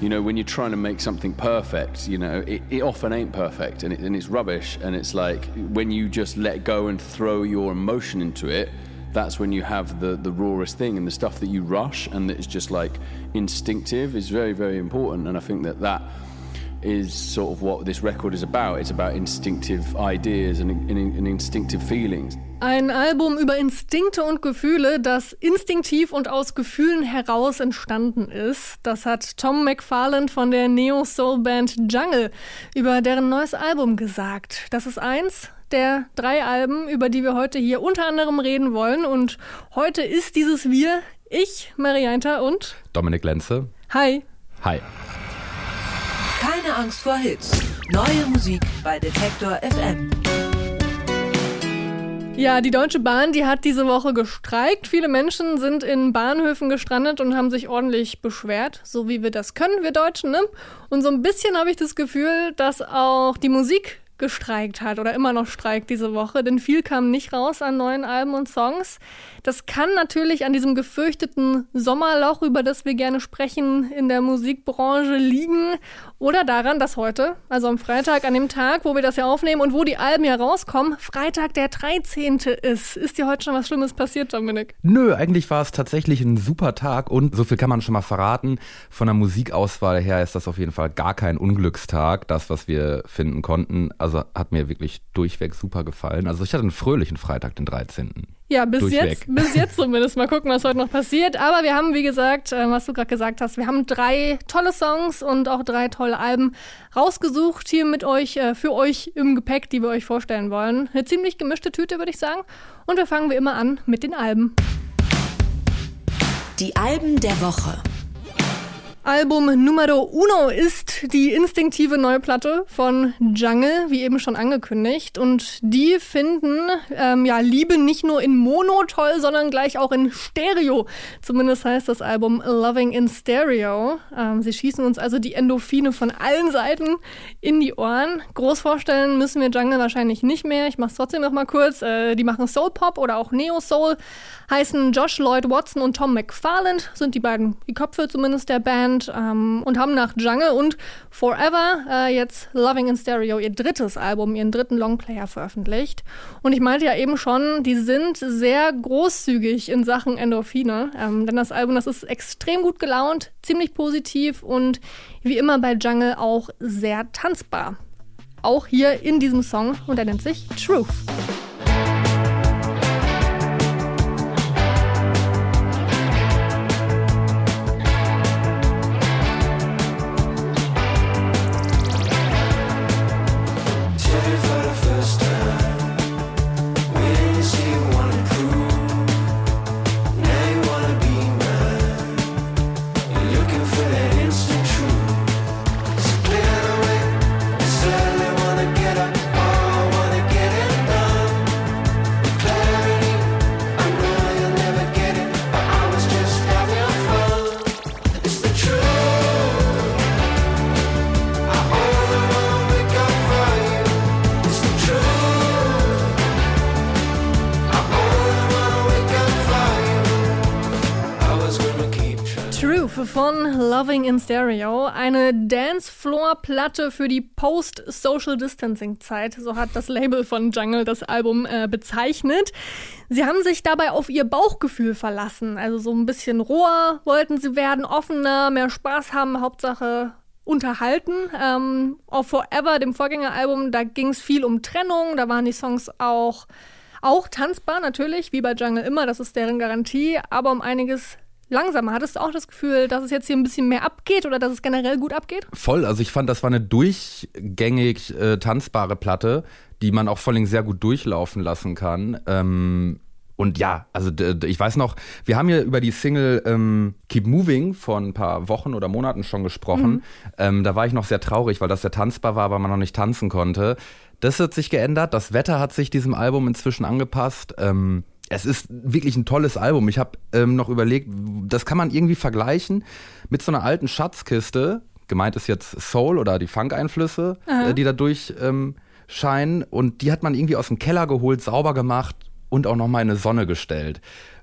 you know, when you're trying to make something perfect, you know, it, it often ain't perfect and, it, and it's rubbish. And it's like when you just let go and throw your emotion into it, that's when you have the, the rawest thing. And the stuff that you rush and that is just like instinctive is very, very important. And I think that that is sort of what this record is about. It's about instinctive ideas and, and, and instinctive feelings. Ein Album über Instinkte und Gefühle, das instinktiv und aus Gefühlen heraus entstanden ist. Das hat Tom McFarland von der Neo-Soul-Band Jungle über deren neues Album gesagt. Das ist eins der drei Alben, über die wir heute hier unter anderem reden wollen. Und heute ist dieses Wir ich, Marianta und Dominik Lenze. Hi. Hi. Keine Angst vor Hits. Neue Musik bei Detektor FM. Ja, die Deutsche Bahn, die hat diese Woche gestreikt. Viele Menschen sind in Bahnhöfen gestrandet und haben sich ordentlich beschwert, so wie wir das können, wir Deutschen. Ne? Und so ein bisschen habe ich das Gefühl, dass auch die Musik gestreikt hat oder immer noch streikt diese Woche, denn viel kam nicht raus an neuen Alben und Songs. Das kann natürlich an diesem gefürchteten Sommerloch, über das wir gerne sprechen, in der Musikbranche liegen oder daran, dass heute, also am Freitag, an dem Tag, wo wir das ja aufnehmen und wo die Alben ja rauskommen, Freitag der 13. ist. Ist dir heute schon was Schlimmes passiert, Dominik? Nö, eigentlich war es tatsächlich ein super Tag und so viel kann man schon mal verraten. Von der Musikauswahl her ist das auf jeden Fall gar kein Unglückstag. Das, was wir finden konnten, also hat mir wirklich durchweg super gefallen. Also ich hatte einen fröhlichen Freitag, den 13. Ja, bis Durchweg. jetzt, bis jetzt zumindest. Mal gucken, was heute noch passiert. Aber wir haben, wie gesagt, äh, was du gerade gesagt hast, wir haben drei tolle Songs und auch drei tolle Alben rausgesucht hier mit euch, äh, für euch im Gepäck, die wir euch vorstellen wollen. Eine ziemlich gemischte Tüte, würde ich sagen. Und wir fangen wie immer an mit den Alben. Die Alben der Woche. Album Numero Uno ist die instinktive neue Platte von Jungle, wie eben schon angekündigt. Und die finden ähm, ja Liebe nicht nur in Mono toll, sondern gleich auch in Stereo. Zumindest heißt das Album Loving in Stereo. Ähm, sie schießen uns also die Endorphine von allen Seiten in die Ohren. Groß vorstellen müssen wir Jungle wahrscheinlich nicht mehr. Ich mach's trotzdem noch mal kurz. Äh, die machen Soul Pop oder auch Neo Soul. Heißen Josh Lloyd Watson und Tom McFarland sind die beiden, die Köpfe zumindest der Band ähm, und haben nach Jungle und Forever äh, jetzt Loving in Stereo ihr drittes Album, ihren dritten Longplayer veröffentlicht. Und ich meinte ja eben schon, die sind sehr großzügig in Sachen Endorphine, ähm, denn das Album, das ist extrem gut gelaunt, ziemlich positiv und wie immer bei Jungle auch sehr tanzbar. Auch hier in diesem Song und er nennt sich. Truth In Stereo. Eine Dancefloor-Platte für die Post-Social Distancing-Zeit. So hat das Label von Jungle das Album äh, bezeichnet. Sie haben sich dabei auf ihr Bauchgefühl verlassen. Also so ein bisschen roher wollten sie werden, offener, mehr Spaß haben, Hauptsache unterhalten. Ähm, auf Forever, dem Vorgängeralbum, da ging es viel um Trennung. Da waren die Songs auch, auch tanzbar, natürlich, wie bei Jungle immer. Das ist deren Garantie. Aber um einiges langsamer. Hattest du auch das Gefühl, dass es jetzt hier ein bisschen mehr abgeht oder dass es generell gut abgeht? Voll, also ich fand, das war eine durchgängig äh, tanzbare Platte, die man auch vor allem sehr gut durchlaufen lassen kann. Ähm, und ja, also ich weiß noch, wir haben ja über die Single ähm, Keep Moving vor ein paar Wochen oder Monaten schon gesprochen. Mhm. Ähm, da war ich noch sehr traurig, weil das ja tanzbar war, aber man noch nicht tanzen konnte. Das hat sich geändert. Das Wetter hat sich diesem Album inzwischen angepasst. Ähm, es ist wirklich ein tolles Album. Ich habe ähm, noch überlegt, das kann man irgendwie vergleichen mit so einer alten Schatzkiste. Gemeint ist jetzt Soul oder die Funk-Einflüsse, äh, die da durch ähm, scheinen. Und die hat man irgendwie aus dem Keller geholt, sauber gemacht und auch nochmal in eine Sonne gestellt.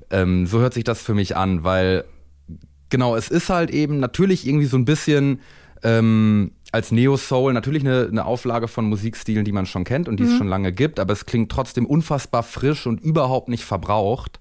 Ähm, so hört sich das für mich an, weil Genau, es ist halt eben natürlich irgendwie so ein bisschen ähm, als Neo Soul natürlich eine, eine Auflage von Musikstilen, die man schon kennt und die es schon lange gibt, aber es klingt trotzdem unfassbar frisch und überhaupt nicht verbraucht.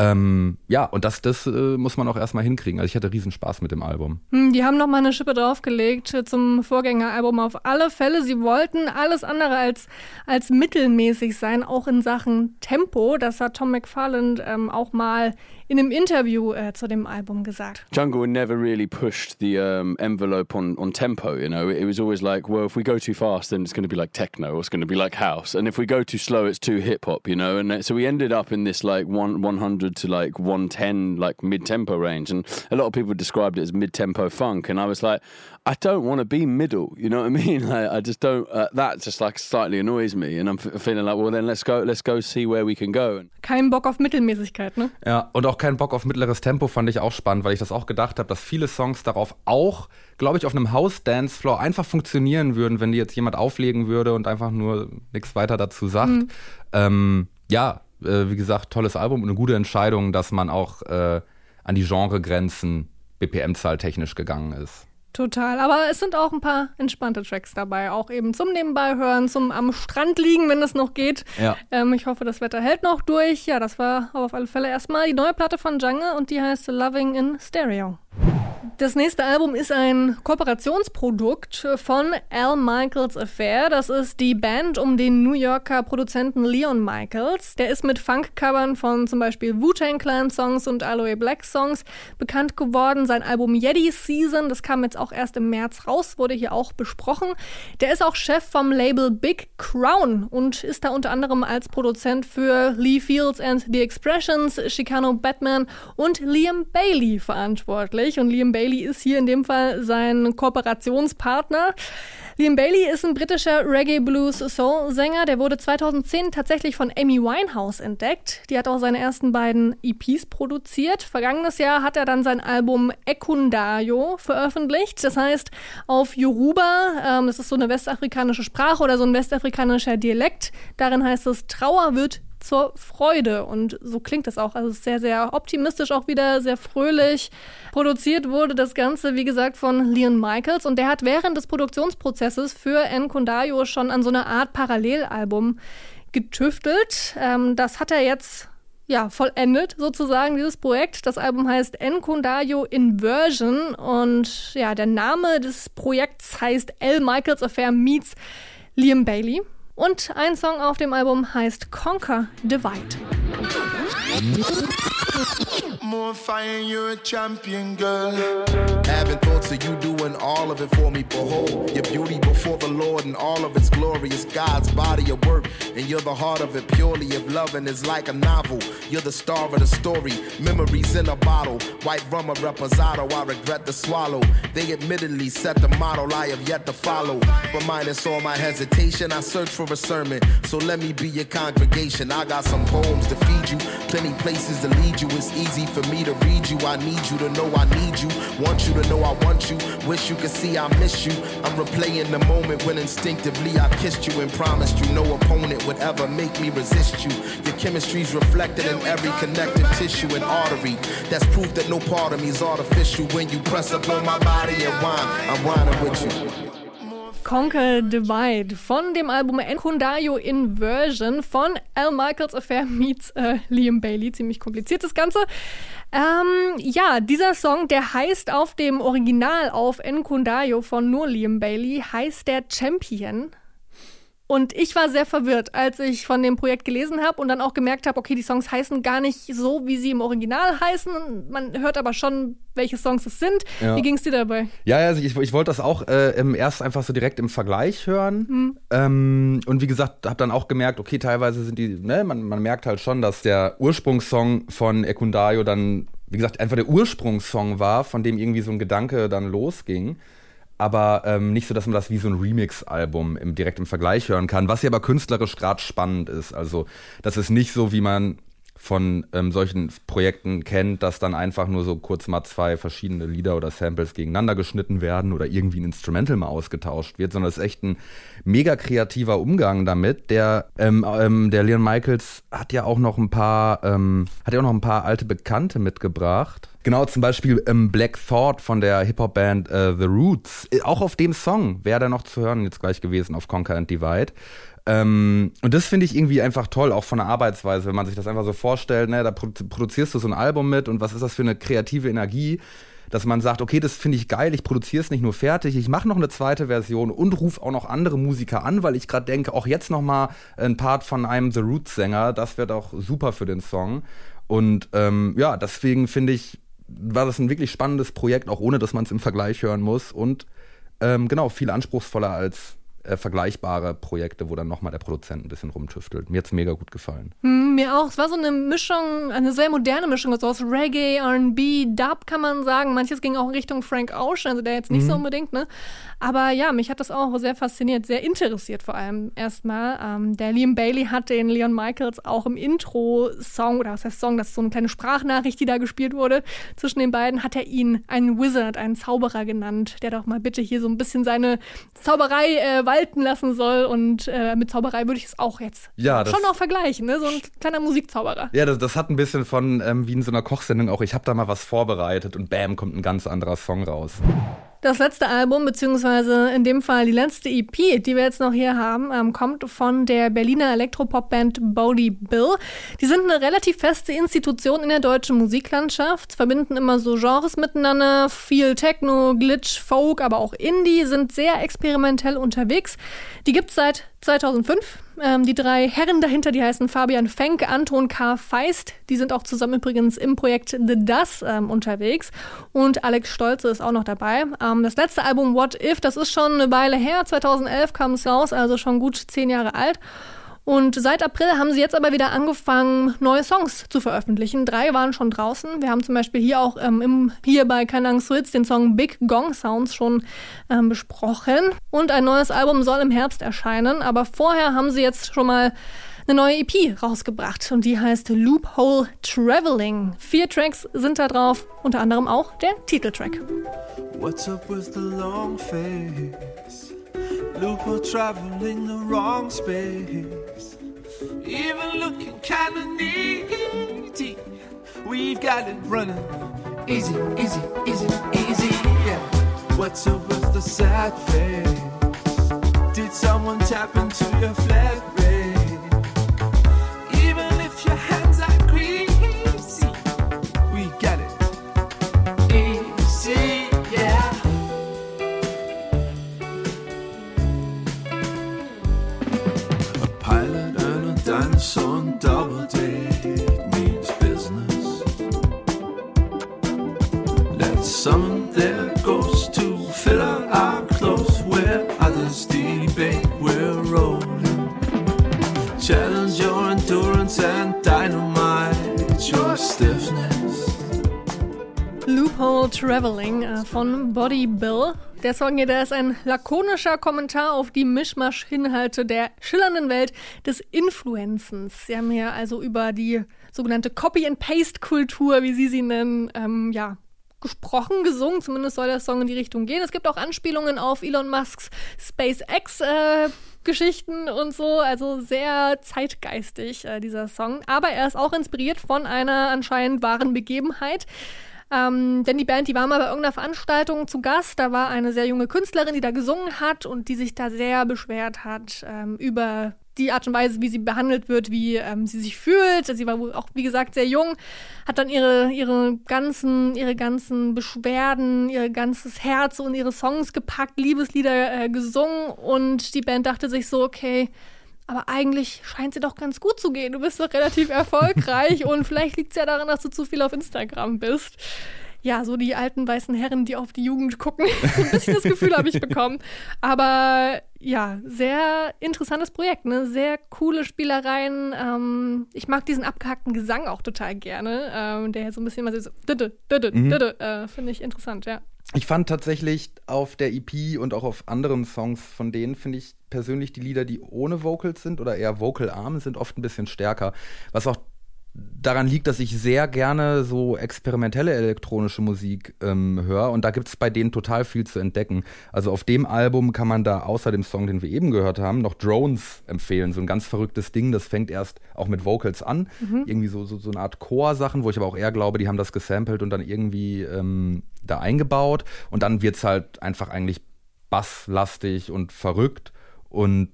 Ähm, ja, und das, das äh, muss man auch erstmal hinkriegen. Also ich hatte riesen Spaß mit dem Album. Hm, Die haben noch mal eine Schippe draufgelegt zum Vorgängeralbum auf alle Fälle. Sie wollten alles andere als, als mittelmäßig sein, auch in Sachen Tempo. Das hat Tom McFarland ähm, auch mal in einem Interview äh, zu dem Album gesagt. Jungle never really pushed the um, envelope on, on tempo. You know, it was always like, well, if we go too fast, then it's going to be like techno, or it's going to be like house, and if we go too slow, it's too hip hop. You know, and so we ended up in this like one 100 to like 110 like mid tempo range, and a lot of people described it as mid tempo funk, and I was like, I don't want to be middle. You know what I mean? Like, I just don't. Uh, that just like slightly annoys me, and I'm f- feeling like, well, then let's go, let's go see where we can go. And Kein Bock auf Mittelmäßigkeit, ne? Ja, und auch keinen Bock auf mittleres Tempo fand ich auch spannend, weil ich das auch gedacht habe, dass viele Songs darauf auch, glaube ich, auf einem House-Dance-Floor einfach funktionieren würden, wenn die jetzt jemand auflegen würde und einfach nur nichts weiter dazu sagt. Ähm, ja, äh, wie gesagt, tolles Album und eine gute Entscheidung, dass man auch äh, an die Genregrenzen BPM-Zahl technisch gegangen ist. Total. Aber es sind auch ein paar entspannte Tracks dabei. Auch eben zum Nebenbei hören, zum am Strand liegen, wenn es noch geht. Ja. Ähm, ich hoffe, das Wetter hält noch durch. Ja, das war auf alle Fälle erstmal die neue Platte von Jungle und die heißt Loving in Stereo. Das nächste Album ist ein Kooperationsprodukt von Al Michaels Affair. Das ist die Band um den New Yorker Produzenten Leon Michaels. Der ist mit Funk-Covern von zum Beispiel Wu-Tang Clan Songs und Aloe Black Songs bekannt geworden. Sein Album Yeti Season, das kam jetzt auch erst im März raus, wurde hier auch besprochen. Der ist auch Chef vom Label Big Crown und ist da unter anderem als Produzent für Lee Fields and the Expressions, Chicano Batman und Liam Bailey verantwortlich. Und Liam Bailey ist hier in dem Fall sein Kooperationspartner. Liam Bailey ist ein britischer Reggae-Blues-Soul-Sänger. Der wurde 2010 tatsächlich von Amy Winehouse entdeckt. Die hat auch seine ersten beiden EPs produziert. Vergangenes Jahr hat er dann sein Album Ekundayo veröffentlicht. Das heißt auf Yoruba, ähm, das ist so eine westafrikanische Sprache oder so ein westafrikanischer Dialekt. Darin heißt es, Trauer wird zur Freude. Und so klingt es auch. Also sehr, sehr optimistisch auch wieder, sehr fröhlich. Produziert wurde das Ganze, wie gesagt, von Leon Michaels. Und der hat während des Produktionsprozesses für Nkundayo schon an so einer Art Parallelalbum getüftelt. Ähm, das hat er jetzt ja, vollendet sozusagen, dieses Projekt. Das Album heißt Nkundayo Inversion und ja, der Name des Projekts heißt L. Michaels Affair meets Liam Bailey. Und ein Song auf dem Album heißt Conquer Divide. More fire, you're a champion, girl. Having thoughts of you doing all of it for me. Behold, your beauty before the Lord and all of its glory is God's body of work. And you're the heart of it purely. If loving is like a novel, you're the star of the story. Memories in a bottle. White rum or reposado, I regret to swallow. They admittedly set the model I have yet to follow. But minus all my hesitation, I search for a sermon. So let me be your congregation. I got some poems to feed you, plenty places to lead you. It's easy for me to read you. I need you to know I need you. Want you to know I want you. Wish you could see I miss you. I'm replaying the moment when instinctively I kissed you and promised you no opponent would ever make me resist you. Your chemistry's reflected in every connective tissue and artery. That's proof that no part of me's artificial. When you press up on my body and whine, I'm whining with you. Conquer Divide von dem Album Nkundayo Inversion von Al Michaels Affair meets äh, Liam Bailey. Ziemlich kompliziertes Ganze. Ähm, ja, dieser Song, der heißt auf dem Original auf Nkundayo von nur Liam Bailey, heißt der Champion. Und ich war sehr verwirrt, als ich von dem Projekt gelesen habe und dann auch gemerkt habe, okay, die Songs heißen gar nicht so, wie sie im Original heißen. Man hört aber schon, welche Songs es sind. Ja. Wie ging es dir dabei? Ja, also ich, ich wollte das auch äh, im erst einfach so direkt im Vergleich hören. Ähm, und wie gesagt, habe dann auch gemerkt, okay, teilweise sind die, ne, man, man merkt halt schon, dass der Ursprungssong von Ekundayo dann, wie gesagt, einfach der Ursprungssong war, von dem irgendwie so ein Gedanke dann losging. Aber ähm, nicht so, dass man das wie so ein Remix-Album im, direkt im Vergleich hören kann, was ja aber künstlerisch gerade spannend ist. Also, das ist nicht so, wie man von ähm, solchen Projekten kennt, dass dann einfach nur so kurz mal zwei verschiedene Lieder oder Samples gegeneinander geschnitten werden oder irgendwie ein Instrumental mal ausgetauscht wird, sondern es ist echt ein mega kreativer Umgang damit. Der, ähm, ähm, der Leon Michaels hat ja auch noch ein paar, ähm, hat ja auch noch ein paar alte Bekannte mitgebracht. Genau, zum Beispiel ähm, Black Thought von der Hip-Hop-Band äh, The Roots. Äh, auch auf dem Song wäre da noch zu hören jetzt gleich gewesen auf Conquer and Divide. Ähm, und das finde ich irgendwie einfach toll, auch von der Arbeitsweise, wenn man sich das einfach so vorstellt, ne, da produzierst du so ein Album mit und was ist das für eine kreative Energie, dass man sagt, okay, das finde ich geil, ich produziere es nicht nur fertig, ich mache noch eine zweite Version und rufe auch noch andere Musiker an, weil ich gerade denke, auch jetzt noch mal ein Part von einem The Roots Sänger, das wird auch super für den Song. Und ähm, ja, deswegen finde ich, war das ein wirklich spannendes Projekt, auch ohne dass man es im Vergleich hören muss. Und ähm, genau, viel anspruchsvoller als äh, vergleichbare Projekte, wo dann nochmal der Produzent ein bisschen rumtüftelt. Mir hat es mega gut gefallen. Hm, mir auch. Es war so eine Mischung, eine sehr moderne Mischung, also aus Reggae, RB, Dub kann man sagen. Manches ging auch in Richtung Frank Ocean, also der jetzt nicht mhm. so unbedingt, ne? Aber ja, mich hat das auch sehr fasziniert, sehr interessiert vor allem erstmal. Ähm, der Liam Bailey hat den Leon Michaels auch im Intro-Song, oder was heißt Song, das ist so eine kleine Sprachnachricht, die da gespielt wurde, zwischen den beiden, hat er ihn einen Wizard, einen Zauberer genannt, der doch mal bitte hier so ein bisschen seine Zauberei äh, walten lassen soll. Und äh, mit Zauberei würde ich es auch jetzt ja, schon auch vergleichen, ne? so ein kleiner Musikzauberer. Ja, das, das hat ein bisschen von, ähm, wie in so einer Kochsendung auch, ich habe da mal was vorbereitet und bam, kommt ein ganz anderer Song raus. Das letzte Album, beziehungsweise in dem Fall die letzte EP, die wir jetzt noch hier haben, ähm, kommt von der Berliner Elektropop-Band Bodie Bill. Die sind eine relativ feste Institution in der deutschen Musiklandschaft, verbinden immer so Genres miteinander, viel Techno, Glitch, Folk, aber auch Indie, sind sehr experimentell unterwegs. Die gibt's seit 2005. Ähm, die drei Herren dahinter, die heißen Fabian Fenk, Anton K. Feist. Die sind auch zusammen übrigens im Projekt The Das ähm, unterwegs. Und Alex Stolze ist auch noch dabei. Ähm, das letzte Album What If, das ist schon eine Weile her. 2011 kam es raus, also schon gut zehn Jahre alt. Und seit April haben sie jetzt aber wieder angefangen, neue Songs zu veröffentlichen. Drei waren schon draußen. Wir haben zum Beispiel hier auch ähm, im, hier bei Keine Angst Hits den Song Big Gong Sounds schon ähm, besprochen. Und ein neues Album soll im Herbst erscheinen. Aber vorher haben sie jetzt schon mal eine neue EP rausgebracht und die heißt Loophole Traveling. Vier Tracks sind da drauf, unter anderem auch der Titeltrack. What's up with the long face? Loophole traveling the wrong space. Even looking kinda needy. We've got it running. Easy, easy, easy, easy. Yeah. What's up with the sad face? Did someone tap into your flat and a dinosaur on double Loophole Traveling äh, von Body Bill. Der Song hier, der ist ein lakonischer Kommentar auf die Mischmasch-Inhalte der schillernden Welt des Influenzens. Sie haben hier also über die sogenannte Copy-and-Paste-Kultur, wie Sie sie nennen, ähm, ja, gesprochen, gesungen. Zumindest soll der Song in die Richtung gehen. Es gibt auch Anspielungen auf Elon Musks SpaceX. Äh, Geschichten und so, also sehr zeitgeistig, äh, dieser Song. Aber er ist auch inspiriert von einer anscheinend wahren Begebenheit. Ähm, denn die Band, die war mal bei irgendeiner Veranstaltung zu Gast. Da war eine sehr junge Künstlerin, die da gesungen hat und die sich da sehr beschwert hat ähm, über die Art und Weise, wie sie behandelt wird, wie ähm, sie sich fühlt. Sie war auch, wie gesagt, sehr jung, hat dann ihre, ihre, ganzen, ihre ganzen Beschwerden, ihr ganzes Herz und ihre Songs gepackt, Liebeslieder äh, gesungen und die Band dachte sich so, okay, aber eigentlich scheint sie doch ganz gut zu gehen. Du bist doch relativ erfolgreich und vielleicht liegt es ja daran, dass du zu viel auf Instagram bist. Ja, so die alten weißen Herren, die auf die Jugend gucken. Ein bisschen das Gefühl habe ich bekommen. Aber ja, sehr interessantes Projekt, ne? Sehr coole Spielereien. Ähm, ich mag diesen abgehackten Gesang auch total gerne. Ähm, der so ein bisschen mal so düdde, düdde, mhm. düdde, äh, finde ich interessant, ja. Ich fand tatsächlich auf der EP und auch auf anderen Songs von denen, finde ich persönlich die Lieder, die ohne Vocals sind oder eher vocal-arm sind, oft ein bisschen stärker. Was auch daran liegt, dass ich sehr gerne so experimentelle elektronische Musik ähm, höre und da gibt es bei denen total viel zu entdecken. Also auf dem Album kann man da außer dem Song, den wir eben gehört haben, noch Drones empfehlen. So ein ganz verrücktes Ding, das fängt erst auch mit Vocals an. Mhm. Irgendwie so, so, so eine Art Chor-Sachen, wo ich aber auch eher glaube, die haben das gesampelt und dann irgendwie ähm, da eingebaut und dann wird es halt einfach eigentlich basslastig und verrückt und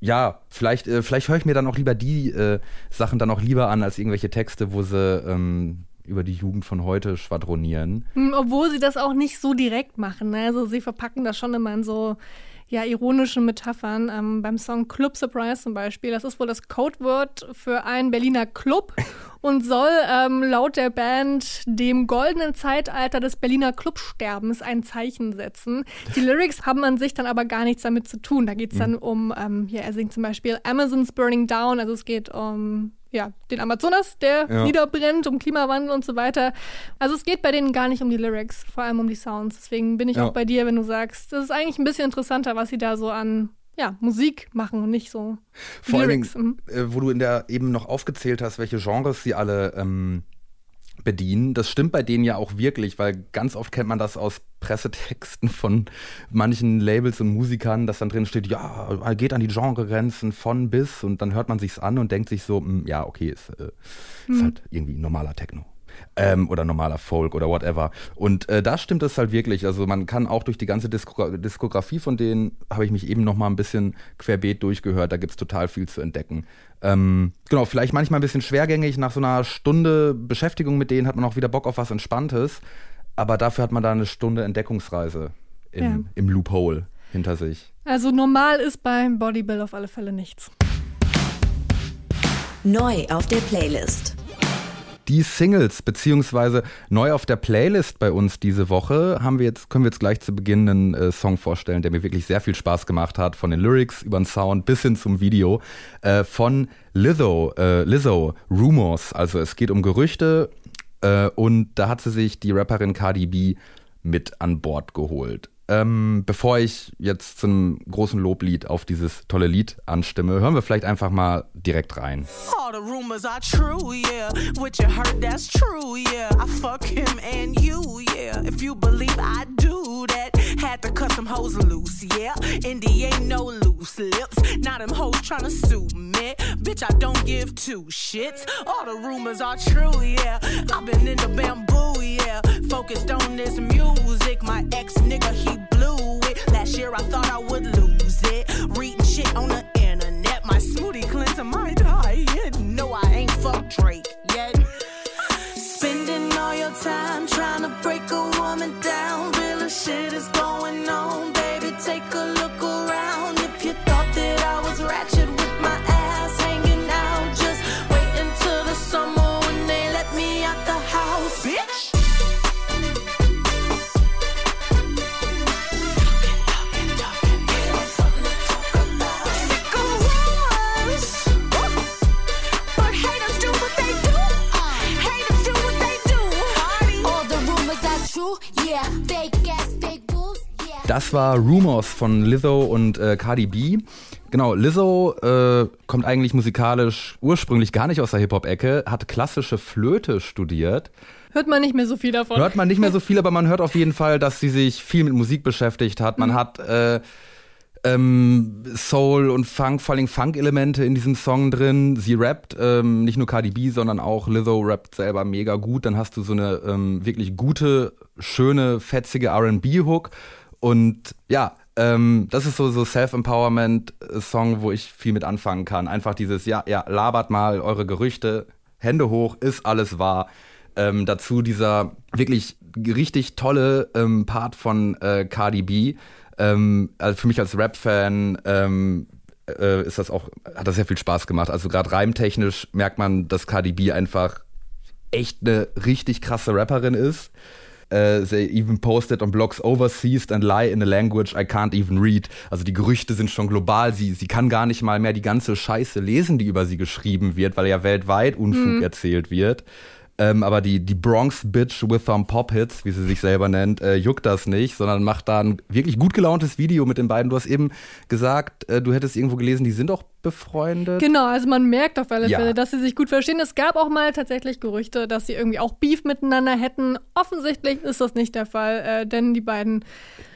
ja, vielleicht, äh, vielleicht höre ich mir dann auch lieber die äh, Sachen dann auch lieber an als irgendwelche Texte, wo sie ähm, über die Jugend von heute schwadronieren. Hm, obwohl sie das auch nicht so direkt machen. Ne? Also sie verpacken das schon immer in so ja, ironische Metaphern. Ähm, beim Song Club Surprise zum Beispiel. Das ist wohl das Codewort für einen Berliner Club und soll ähm, laut der Band dem goldenen Zeitalter des Berliner Clubsterbens ein Zeichen setzen. Die Lyrics haben an sich dann aber gar nichts damit zu tun. Da geht es dann mhm. um, ähm, ja, er singt zum Beispiel Amazon's Burning Down, also es geht um ja, den Amazonas, der ja. niederbrennt, um Klimawandel und so weiter. Also es geht bei denen gar nicht um die Lyrics, vor allem um die Sounds. Deswegen bin ich ja. auch bei dir, wenn du sagst, das ist eigentlich ein bisschen interessanter, was sie da so an ja, Musik machen und nicht so Vor Lyrics. Allem, mhm. äh, wo du in der eben noch aufgezählt hast, welche Genres sie alle ähm, bedienen. Das stimmt bei denen ja auch wirklich, weil ganz oft kennt man das aus Pressetexten von manchen Labels und Musikern, dass dann drin steht, ja, geht an die Genregrenzen von bis und dann hört man sich's an und denkt sich so, mh, hm, ja, okay, ist, äh, hm. ist halt irgendwie normaler Techno. Ähm, oder normaler Folk oder whatever. Und äh, da stimmt es halt wirklich. Also man kann auch durch die ganze Disko Diskografie von denen, habe ich mich eben noch mal ein bisschen querbeet durchgehört, da gibt es total viel zu entdecken. Ähm, genau, vielleicht manchmal ein bisschen schwergängig. Nach so einer Stunde Beschäftigung mit denen hat man auch wieder Bock auf was Entspanntes. Aber dafür hat man da eine Stunde Entdeckungsreise im, ja. im Loophole hinter sich. Also normal ist beim Bodybuild auf alle Fälle nichts. Neu auf der Playlist die Singles, beziehungsweise neu auf der Playlist bei uns diese Woche, haben wir jetzt, können wir jetzt gleich zu Beginn einen äh, Song vorstellen, der mir wirklich sehr viel Spaß gemacht hat, von den Lyrics über den Sound bis hin zum Video, äh, von Lizzo, äh, Lizzo, Rumors. Also es geht um Gerüchte äh, und da hat sie sich die Rapperin Cardi B mit an Bord geholt. Ähm, bevor ich jetzt zum großen Loblied auf dieses tolle Lied anstimme, hören wir vielleicht einfach mal direkt rein. All the rumors are true, yeah. What you heard, that's true, yeah. I fuck him and you, yeah. If you believe I do that, had to cut some hoes loose, yeah. Indy ain't no loose lips. Now them hoes tryna sue me. Bitch, I don't give two shits. All the rumors are true, yeah. I've been in the bamboo, yeah. Focused on this music. My ex nigga, he blew it. Last year I thought I would lose it. Reading shit on the internet. My smoothie cleanser might die. No, I ain't fuck Drake Das war Rumors von Lizzo und äh, Cardi B. Genau, Lizzo äh, kommt eigentlich musikalisch ursprünglich gar nicht aus der Hip-Hop-Ecke, hat klassische Flöte studiert. Hört man nicht mehr so viel davon. Hört man nicht mehr so viel, aber man hört auf jeden Fall, dass sie sich viel mit Musik beschäftigt hat. Man mhm. hat äh, ähm, Soul und Funk, vor allem Funk-Elemente in diesem Song drin. Sie rappt, ähm, nicht nur Cardi B, sondern auch Lizzo rappt selber mega gut. Dann hast du so eine ähm, wirklich gute, schöne, fetzige R&B-Hook und ja, ähm, das ist so so Self-Empowerment-Song, wo ich viel mit anfangen kann. Einfach dieses, ja, ja, labert mal eure Gerüchte, Hände hoch, ist alles wahr. Ähm, dazu dieser wirklich richtig tolle ähm, Part von äh, Cardi B. Ähm, also für mich als Rap-Fan ähm, äh, ist das auch, hat das sehr viel Spaß gemacht. Also gerade reimtechnisch merkt man, dass Cardi B einfach echt eine richtig krasse Rapperin ist. Uh, they even posted on blogs overseas and lie in a language I can't even read. Also die Gerüchte sind schon global. Sie, sie kann gar nicht mal mehr die ganze Scheiße lesen, die über sie geschrieben wird, weil ja weltweit Unfug mhm. erzählt wird. Ähm, aber die, die Bronx Bitch with some Pop Hits, wie sie sich selber nennt, äh, juckt das nicht, sondern macht da ein wirklich gut gelauntes Video mit den beiden. Du hast eben gesagt, äh, du hättest irgendwo gelesen, die sind auch befreundet. Genau, also man merkt auf alle Ja. Fälle, dass sie sich gut verstehen. Es gab auch mal tatsächlich Gerüchte, dass sie irgendwie auch Beef miteinander hätten. Offensichtlich ist das nicht der Fall, äh, denn die beiden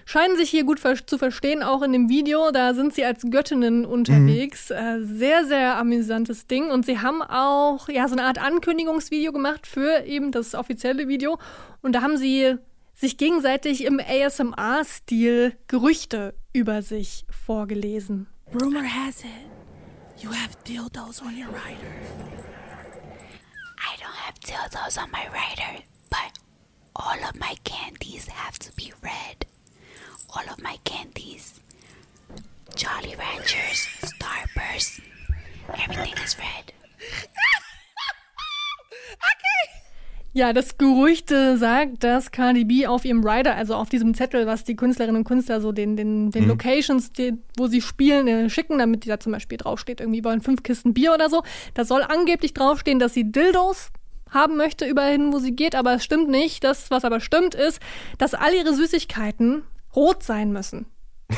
scheinen sich hier gut ver zu verstehen, auch in dem Video. Da sind sie als Göttinnen unterwegs. Äh, sehr, sehr amüsantes Ding. Und sie haben auch ja, so eine Art Ankündigungsvideo gemacht für eben das offizielle Video. Und da haben sie sich gegenseitig im ASMR-Stil Gerüchte über sich vorgelesen. Rumor has it you have dildos on your rider. I don't have dildos on my rider, but all of my candies have to be red. All of my candies. Jolly Ranchers, Starburst, everything is red. Ja, das Gerücht äh, sagt, dass Cardi B auf ihrem Rider, also auf diesem Zettel, was die Künstlerinnen und Künstler so den, den, den Locations, die, wo sie spielen, äh, schicken, damit die da zum Beispiel draufsteht, irgendwie wollen fünf Kisten Bier oder so. Da soll angeblich draufstehen, dass sie Dildos haben möchte überall hin, wo sie geht, aber es stimmt nicht. Das, was aber stimmt, ist, dass all ihre Süßigkeiten rot sein müssen.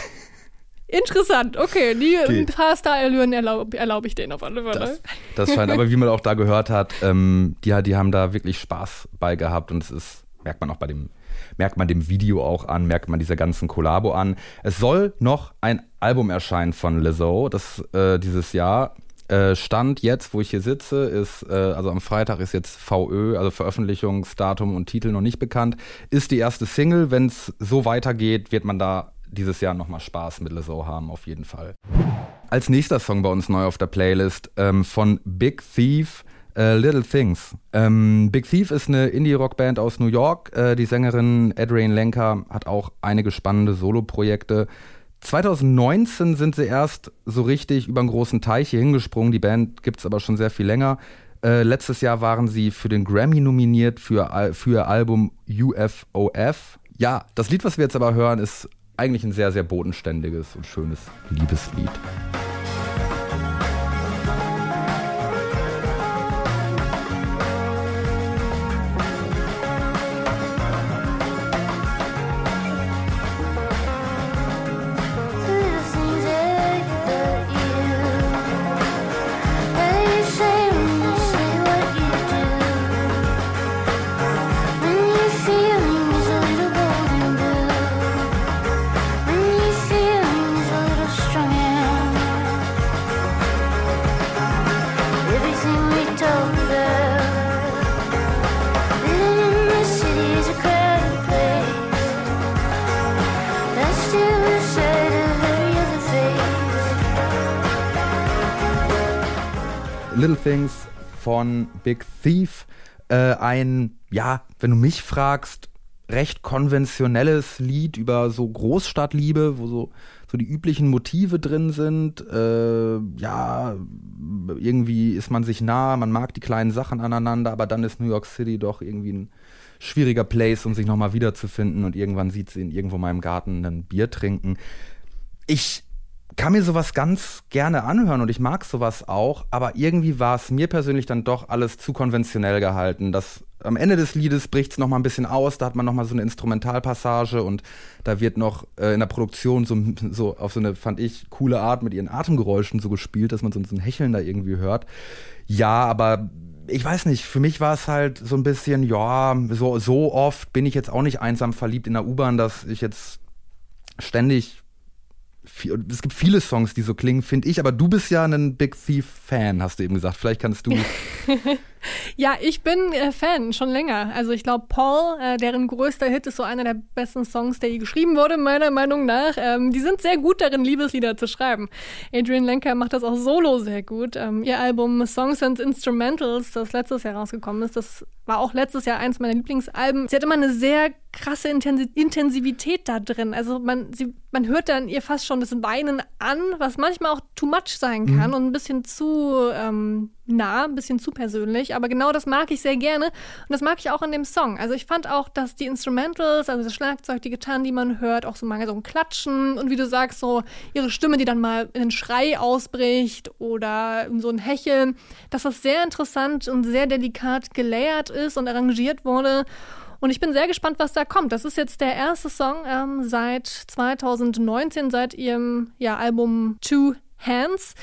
Interessant, okay. Die ein paar Star-Allüren erlaube erlaub ich denen auf alle Fälle. Das, das scheint, aber wie man auch da gehört hat, ähm, die, die haben da wirklich Spaß bei gehabt und es ist, merkt man auch bei dem, merkt man dem Video auch an, merkt man dieser ganzen Kollabo an. Es soll noch ein Album erscheinen von Lizzo, das äh, dieses Jahr. Äh, Stand jetzt, wo ich hier sitze, ist, äh, also am Freitag ist jetzt VÖ, also Veröffentlichungsdatum und Titel noch nicht bekannt, ist die erste Single. Wenn es so weitergeht, wird man da dieses Jahr nochmal Spaß mit Lizzo haben, auf jeden Fall. Als nächster Song bei uns neu auf der Playlist ähm, von Big Thief, äh, Little Things. Ähm, Big Thief ist eine Indie-Rock-Band aus New York. Äh, die Sängerin Adrienne Lenker hat auch einige spannende Solo-Projekte. 2019 sind sie erst so richtig über einen großen Teich hier hingesprungen. Die Band gibt es aber schon sehr viel länger. Äh, letztes Jahr waren sie für den Grammy nominiert für, für ihr Album UFOF. Ja, das Lied, was wir jetzt aber hören, ist eigentlich ein sehr, sehr bodenständiges und schönes Liebeslied. Little Things von Big Thief. Äh, ein, ja, wenn du mich fragst, recht konventionelles Lied über so Großstadtliebe, wo so, so die üblichen Motive drin sind. Äh, ja, irgendwie ist man sich nah, man mag die kleinen Sachen aneinander, aber dann ist New York City doch irgendwie ein schwieriger Place, um sich nochmal wiederzufinden und irgendwann sieht sie in irgendwo in meinem Garten ein Bier trinken. Ich kann mir sowas ganz gerne anhören und ich mag sowas auch, aber irgendwie war es mir persönlich dann doch alles zu konventionell gehalten. Das am Ende des Liedes bricht es nochmal ein bisschen aus, da hat man nochmal so eine Instrumentalpassage und da wird noch äh, in der Produktion so, so auf so eine, fand ich, coole Art mit ihren Atemgeräuschen so gespielt, dass man so, so ein Hecheln da irgendwie hört. Ja, aber ich weiß nicht, für mich war es halt so ein bisschen, ja, so, so oft bin ich jetzt auch nicht einsam verliebt in der U-Bahn, dass ich jetzt ständig viel, es gibt viele Songs, die so klingen, finde ich, aber du bist ja ein Big Thief-Fan, hast du eben gesagt. Vielleicht kannst du. Ja, ich bin äh, Fan, schon länger. Also ich glaube, Paul, äh, deren größter Hit, ist so einer der besten Songs, der je geschrieben wurde, meiner Meinung nach. Ähm, die sind sehr gut darin, Liebeslieder zu schreiben. Adrian Lenker macht das auch solo sehr gut. Ähm, ihr Album Songs and Instrumentals, das letztes Jahr rausgekommen ist, das war auch letztes Jahr eins meiner Lieblingsalben. Sie hat immer eine sehr krasse Intensi Intensivität da drin. Also man, sie, man hört dann ihr fast schon das Weinen an, was manchmal auch too much sein kann und ein bisschen zu ähm, nah, ein bisschen zu persönlich. Aber genau das mag ich sehr gerne und das mag ich auch in dem Song. Also ich fand auch, dass die Instrumentals, also das Schlagzeug, die Gitarren, die man hört, auch so mal so ein Klatschen und wie du sagst, so ihre Stimme, die dann mal in einen Schrei ausbricht oder in so ein Hecheln, dass das sehr interessant und sehr delikat gelayert ist und arrangiert wurde. Und ich bin sehr gespannt, was da kommt. Das ist jetzt der erste Song ähm, seit 2019, seit ihrem ja, Album Two Hands.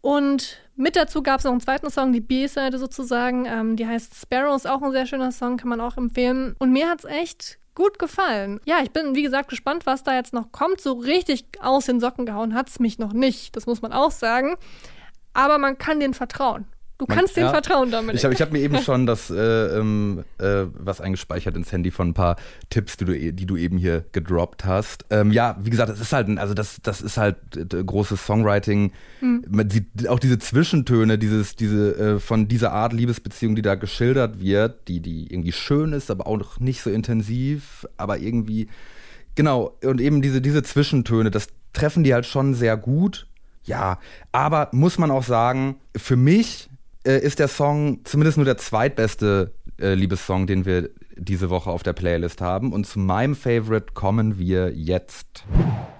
Und mit dazu gab es noch einen zweiten Song, die B-Seite sozusagen. Ähm, die heißt Sparrows, auch ein sehr schöner Song, kann man auch empfehlen. Und mir hat es echt gut gefallen. Ja, ich bin, wie gesagt, gespannt, was da jetzt noch kommt. So richtig aus den Socken gehauen hat es mich noch nicht. Das muss man auch sagen. Aber man kann denen vertrauen. Du Man- kannst denen ja. vertrauen damit. Ich habe ich hab mir eben schon das äh, ähm, äh, was eingespeichert ins Handy von ein paar Tipps, die du, e- die du eben hier gedroppt hast. Ähm, ja, wie gesagt, das ist halt, also das, das ist halt äh, großes Songwriting. Man sieht auch diese Zwischentöne, dieses, diese äh, von dieser Art Liebesbeziehung, die da geschildert wird, die, die irgendwie schön ist, aber auch noch nicht so intensiv, aber irgendwie Genau, und eben diese, diese Zwischentöne, das treffen die halt schon sehr gut. Ja, aber muss man auch sagen, für mich äh, ist der Song zumindest nur der zweitbeste äh, Liebessong, den wir diese Woche auf der Playlist haben. Und zu meinem Favorite kommen wir jetzt.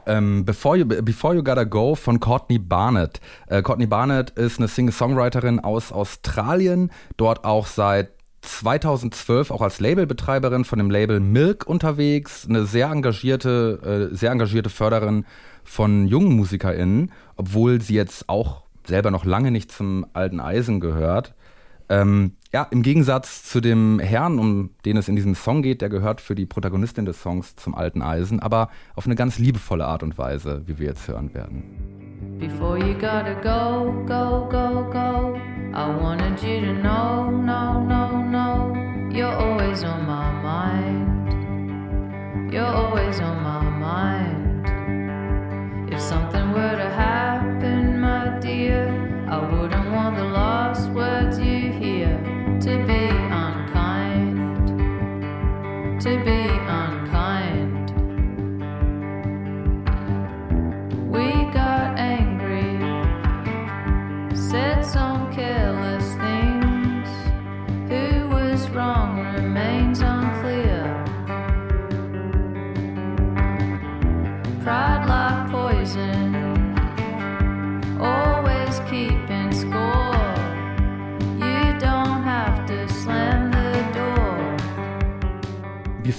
Ähm, Before, you, Before You Gotta Go von Courtney Barnett. Äh, Courtney Barnett ist eine Singer-Songwriterin aus Australien, dort auch seit 2012 auch als Labelbetreiberin von dem Label Milk unterwegs, eine sehr engagierte, äh, sehr engagierte Förderin von jungen MusikerInnen, obwohl sie jetzt auch selber noch lange nicht zum alten Eisen gehört. Ähm, ja, im Gegensatz zu dem Herrn, um den es in diesem Song geht, der gehört für die Protagonistin des Songs zum alten Eisen, aber auf eine ganz liebevolle Art und Weise, wie wir jetzt hören werden. Before you gotta go, go, go, go. I wanted you to know, no, no, no. You're always on my mind. You're always on my mind. If something were to happen, my dear, I wouldn't want the last words you hear to be unkind. To be unkind. We got angry, said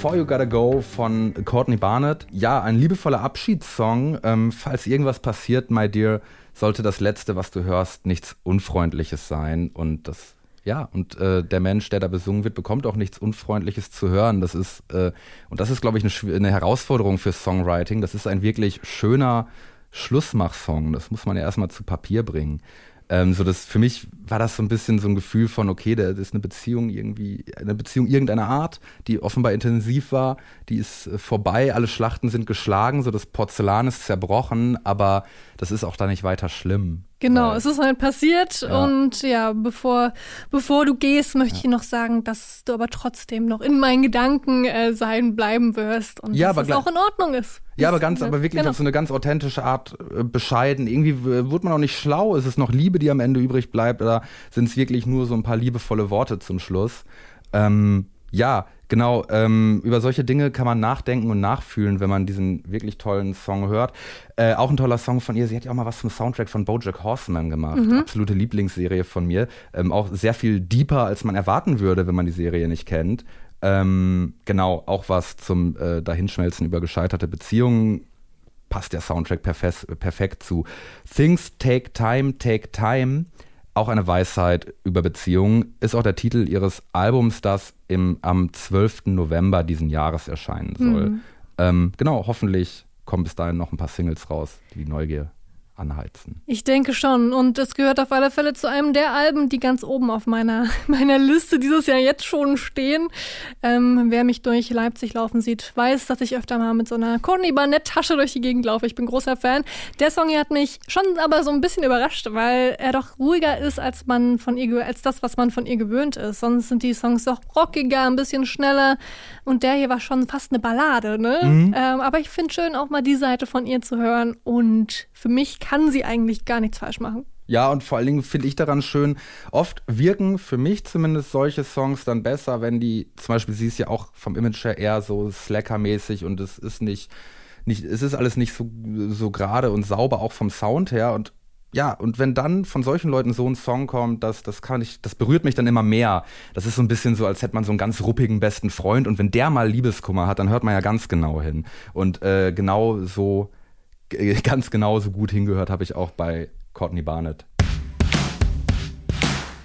Before You Gotta Go von Courtney Barnett. Ja, ein liebevoller Abschiedssong. Ähm, falls irgendwas passiert, my dear, sollte das Letzte, was du hörst, nichts Unfreundliches sein. Und das, ja, und äh, der Mensch, der da besungen wird, bekommt auch nichts Unfreundliches zu hören. Das ist, äh, und das ist, glaube ich, eine, eine Herausforderung für Songwriting. Das ist ein wirklich schöner Schlussmachsong. Das muss man ja erstmal zu Papier bringen. Ähm, so das, für mich war das so ein bisschen so ein Gefühl von, okay, da ist eine Beziehung irgendwie, eine Beziehung irgendeiner Art, die offenbar intensiv war, die ist äh, vorbei, alle Schlachten sind geschlagen, so das Porzellan ist zerbrochen, aber das ist auch da nicht weiter schlimm. Genau, Weil- es ist halt passiert Ja. und ja, bevor, bevor du gehst, möchte ich noch sagen, dass du aber trotzdem noch in meinen Gedanken äh, sein bleiben wirst und Ja, dass es auch in Ordnung ist. Ja, aber ganz, aber wirklich genau. auf so eine ganz authentische Art äh, bescheiden. Irgendwie wird man auch nicht schlau. Ist es noch Liebe, die am Ende übrig bleibt, oder sind es wirklich nur so ein paar liebevolle Worte zum Schluss? Ähm, ja, genau. Ähm, über solche Dinge kann man nachdenken und nachfühlen, wenn man diesen wirklich tollen Song hört. Äh, auch ein toller Song von ihr. Sie hat ja auch mal was zum Soundtrack von BoJack Horseman gemacht. Absolute Lieblingsserie von mir. Ähm, auch sehr viel deeper, als man erwarten würde, wenn man die Serie nicht kennt. Ähm, genau, auch was zum äh, Dahinschmelzen über gescheiterte Beziehungen passt der Soundtrack perfes- perfekt zu. Things Take Time, Take Time, auch eine Weisheit über Beziehungen, ist auch der Titel ihres Albums, das im, am 12. November diesen Jahres erscheinen soll. Ähm, genau, hoffentlich kommen bis dahin noch ein paar Singles raus, die die Neugier anheizen. Ich denke schon. Und es gehört auf alle Fälle zu einem der Alben, die ganz oben auf meiner, meiner Liste dieses Jahr jetzt schon stehen. Ähm, wer mich durch Leipzig laufen sieht, weiß, dass ich öfter mal mit so einer Courtney Barnett-Tasche durch die Gegend laufe. Ich bin großer Fan. Der Song hier hat mich schon aber so ein bisschen überrascht, weil er doch ruhiger ist, als man von ihr, als das, was man von ihr gewöhnt ist. Sonst sind die Songs doch rockiger, ein bisschen schneller. Und der hier war schon fast eine Ballade, ne? Ähm, aber ich finde schön, auch mal die Seite von ihr zu hören. Und für mich kann sie eigentlich gar nichts falsch machen. Ja, und vor allen Dingen finde ich daran schön, oft wirken für mich zumindest solche Songs dann besser, wenn die, zum Beispiel, sie ist ja auch vom Image her eher so Slacker-mäßig und es ist nicht, nicht, es ist alles nicht so, so gerade und sauber, auch vom Sound her und ja, und wenn dann von solchen Leuten so ein Song kommt, das, das kann ich, das berührt mich dann immer mehr. Das ist so ein bisschen so, als hätte man so einen ganz ruppigen besten Freund und wenn der mal Liebeskummer hat, dann hört man ja ganz genau hin. Und äh, genau so, ganz genau so gut hingehört habe ich auch bei Courtney Barnett.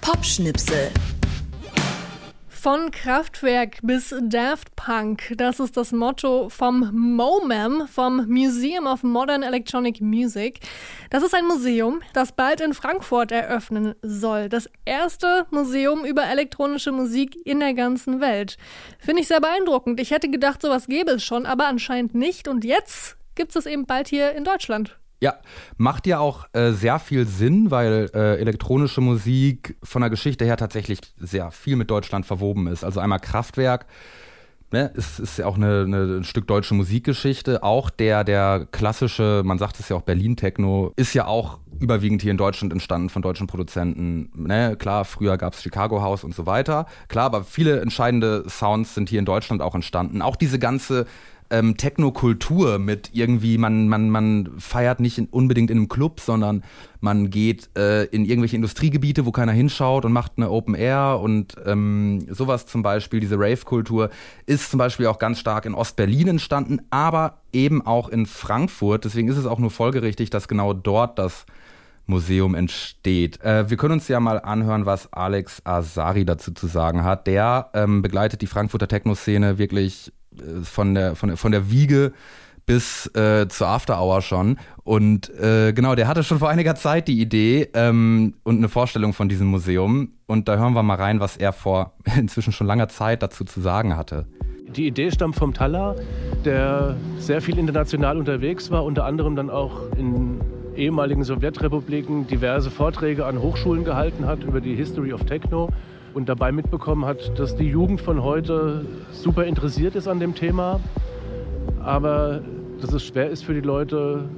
Pop-Schnipsel. Von Kraftwerk bis Daft Punk, das ist das Motto vom MoMAM, vom Museum of Modern Electronic Music. Das ist ein Museum, das bald in Frankfurt eröffnen soll. Das erste Museum über elektronische Musik in der ganzen Welt. Finde ich sehr beeindruckend. Ich hätte gedacht, sowas gäbe es schon, aber anscheinend nicht. Und jetzt gibt es es eben bald hier in Deutschland. Ja, macht ja auch äh, sehr viel Sinn, weil äh, elektronische Musik von der Geschichte her tatsächlich sehr viel mit Deutschland verwoben ist. Also einmal Kraftwerk, ne, ist, ist ja auch eine, eine, ein Stück deutsche Musikgeschichte. Auch der, der klassische, man sagt es ja auch Berlin-Techno, ist ja auch überwiegend hier in Deutschland entstanden von deutschen Produzenten. Ne, klar, früher gab es Chicago House und so weiter. Klar, aber viele entscheidende Sounds sind hier in Deutschland auch entstanden. Auch diese ganze ähm, Technokultur mit irgendwie, man, man, man feiert nicht in, unbedingt in einem Club, sondern man geht äh, in irgendwelche Industriegebiete, wo keiner hinschaut und macht eine Open Air und ähm, sowas zum Beispiel, diese Rave-Kultur ist zum Beispiel auch ganz stark in Ostberlin entstanden, aber eben auch in Frankfurt. Deswegen ist es auch nur folgerichtig, dass genau dort das Museum entsteht. Äh, wir können uns ja mal anhören, was Alex Asari dazu zu sagen hat. Der ähm, begleitet die Frankfurter Techno-Szene wirklich von der, von von der Wiege bis äh, zur After Hour schon. Und äh, genau, der hatte schon vor einiger Zeit die Idee ähm, und eine Vorstellung von diesem Museum. Und da hören wir mal rein, was er vor inzwischen schon langer Zeit dazu zu sagen hatte. Die Idee stammt vom Talla, der sehr viel international unterwegs war, unter anderem dann auch in ehemaligen Sowjetrepubliken diverse Vorträge an Hochschulen gehalten hat über die History of Techno und dabei mitbekommen hat, dass die Jugend von heute super interessiert ist an dem Thema, aber dass es schwer ist für die Leute,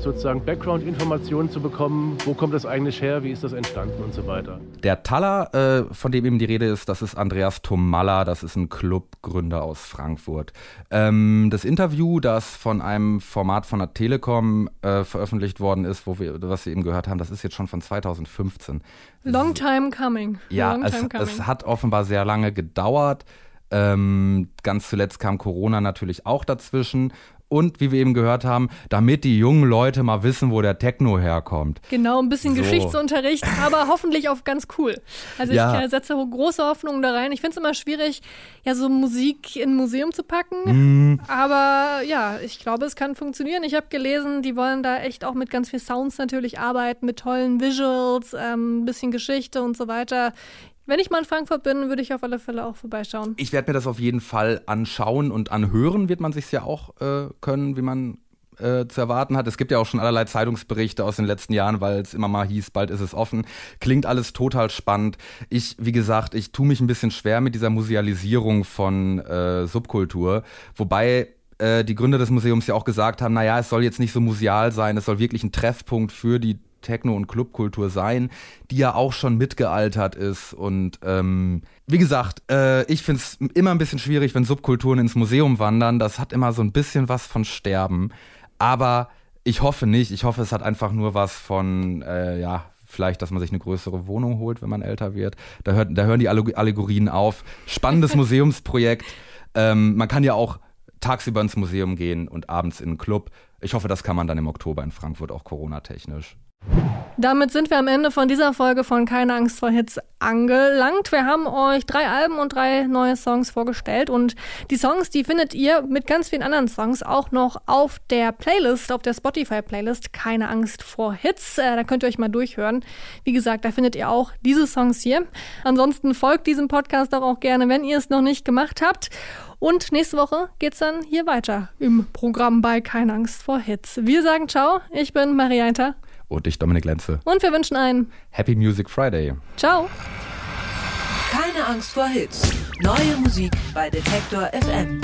sozusagen Background-Informationen zu bekommen, wo kommt das eigentlich her, wie ist das entstanden und so weiter. Der Taller, äh, von dem eben die Rede ist, das ist Andreas Tomalla, das ist ein Clubgründer aus Frankfurt. Ähm, das Interview, das von einem Format von der Telekom äh, veröffentlicht worden ist, wo wir, was wir eben gehört haben, das ist jetzt schon von 2015. Long time coming. Ja, Long es, time coming. es hat offenbar sehr lange gedauert. Ähm, ganz zuletzt kam Corona natürlich auch dazwischen. Und wie wir eben gehört haben, damit die jungen Leute mal wissen, wo der Techno herkommt. Genau, ein bisschen So. Geschichtsunterricht, aber hoffentlich auf ganz cool. Also Ja. ich äh, setze große Hoffnungen da rein. Ich finde es immer schwierig, ja, so Musik in ein Museum zu packen. Mhm. Aber ja, ich glaube, es kann funktionieren. Ich habe gelesen, die wollen da echt auch mit ganz viel Sounds natürlich arbeiten, mit tollen Visuals, ähm, ein bisschen Geschichte und so weiter. Wenn ich mal in Frankfurt bin, würde ich auf alle Fälle auch vorbeischauen. Ich werde mir das auf jeden Fall anschauen und anhören wird man sich ja auch äh, können, wie man äh, zu erwarten hat. Es gibt ja auch schon allerlei Zeitungsberichte aus den letzten Jahren, weil es immer mal hieß, bald ist es offen. Klingt alles total spannend. Ich, wie gesagt, ich tue mich ein bisschen schwer mit dieser Musealisierung von äh, Subkultur, wobei äh, die Gründer des Museums ja auch gesagt haben, naja, es soll jetzt nicht so museal sein, es soll wirklich ein Treffpunkt für die Techno- und Clubkultur sein, die ja auch schon mitgealtert ist. Und ähm, wie gesagt, äh, ich finde es immer ein bisschen schwierig, wenn Subkulturen ins Museum wandern. Das hat immer so ein bisschen was von Sterben. Aber ich hoffe nicht. Ich hoffe, es hat einfach nur was von, äh, ja, vielleicht, dass man sich eine größere Wohnung holt, wenn man älter wird. Da, hört, da hören die Alleg- Allegorien auf. Spannendes Museumsprojekt. Ähm, man kann ja auch tagsüber ins Museum gehen und abends in einen Club. Ich hoffe, das kann man dann im Oktober in Frankfurt auch Corona-technisch. Damit sind wir am Ende von dieser Folge von Keine Angst vor Hits angelangt. Wir haben euch drei Alben und drei neue Songs vorgestellt und die Songs, die findet ihr mit ganz vielen anderen Songs auch noch auf der Playlist, auf der Spotify-Playlist Keine Angst vor Hits. Äh, da könnt ihr euch mal durchhören. Wie gesagt, da findet ihr auch diese Songs hier. Ansonsten folgt diesem Podcast auch, auch gerne, wenn ihr es noch nicht gemacht habt. Und nächste Woche geht's dann hier weiter im Programm bei Keine Angst vor Hits. Wir sagen ciao. Ich bin Maria Einter Und ich, Dominik Lenze. und wir wünschen einen Happy Music Friday. Ciao. Keine Angst vor Hits. Neue Musik bei Detektor FM.